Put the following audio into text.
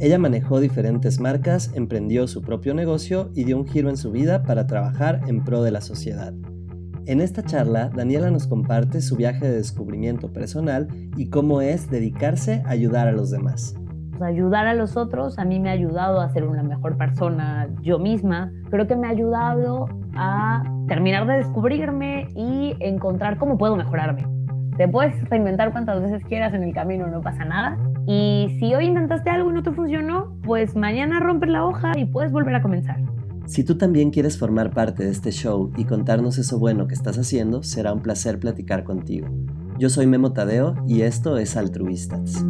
Ella manejó diferentes marcas, emprendió su propio negocio y dio un giro en su vida para trabajar en pro de la sociedad. En esta charla, Daniela nos comparte su viaje de descubrimiento personal y cómo es dedicarse a ayudar a los demás. Ayudar a los otros a mí me ha ayudado a ser una mejor persona yo misma. Creo que me ha ayudado a terminar de descubrirme y encontrar cómo puedo mejorarme. Te puedes reinventar cuantas veces quieras en el camino, no pasa nada. Y si hoy intentaste algo y no te funcionó, pues mañana rompes la hoja y puedes volver a comenzar. Si tú también quieres formar parte de este show y contarnos eso bueno que estás haciendo, será un placer platicar contigo. Yo soy Memo Tadeo y esto es Altruistas.